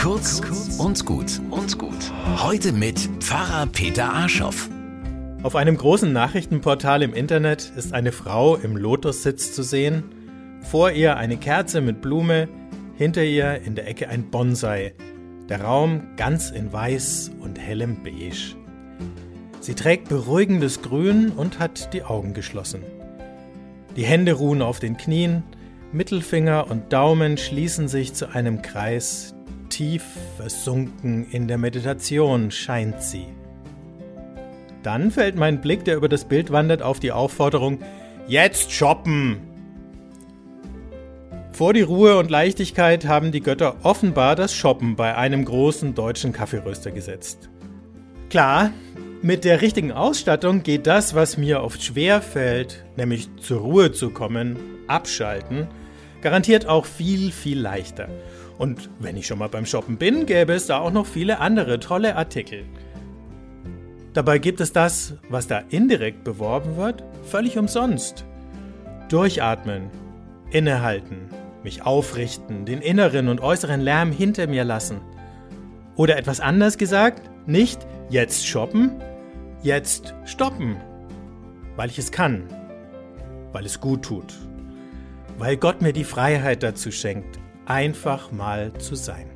Kurz und gut und gut. Heute mit Pfarrer Peter Arschoff. Auf einem großen Nachrichtenportal im Internet ist eine Frau im Lotussitz zu sehen. Vor ihr eine Kerze mit Blume, hinter ihr in der Ecke ein Bonsai. Der Raum ganz in weiß und hellem Beige. Sie trägt beruhigendes Grün und hat die Augen geschlossen. Die Hände ruhen auf den Knien, Mittelfinger und Daumen schließen sich zu einem Kreis, tief versunken in der Meditation scheint sie. Dann fällt mein Blick, der über das Bild wandert, auf die Aufforderung, jetzt shoppen! Vor die Ruhe und Leichtigkeit haben die Götter offenbar das Shoppen bei einem großen deutschen Kaffeeröster gesetzt. Klar, mit der richtigen Ausstattung geht das, was mir oft schwer fällt, nämlich zur Ruhe zu kommen, abschalten, garantiert auch viel, viel leichter. Und wenn ich schon mal beim Shoppen bin, gäbe es da auch noch viele andere tolle Artikel. Dabei gibt es das, was da indirekt beworben wird, völlig umsonst. Durchatmen, innehalten, mich aufrichten, den inneren und äußeren Lärm hinter mir lassen. Oder etwas anders gesagt, nicht jetzt shoppen, jetzt stoppen, weil ich es kann, weil es gut tut, weil Gott mir die Freiheit dazu schenkt, einfach mal zu sein.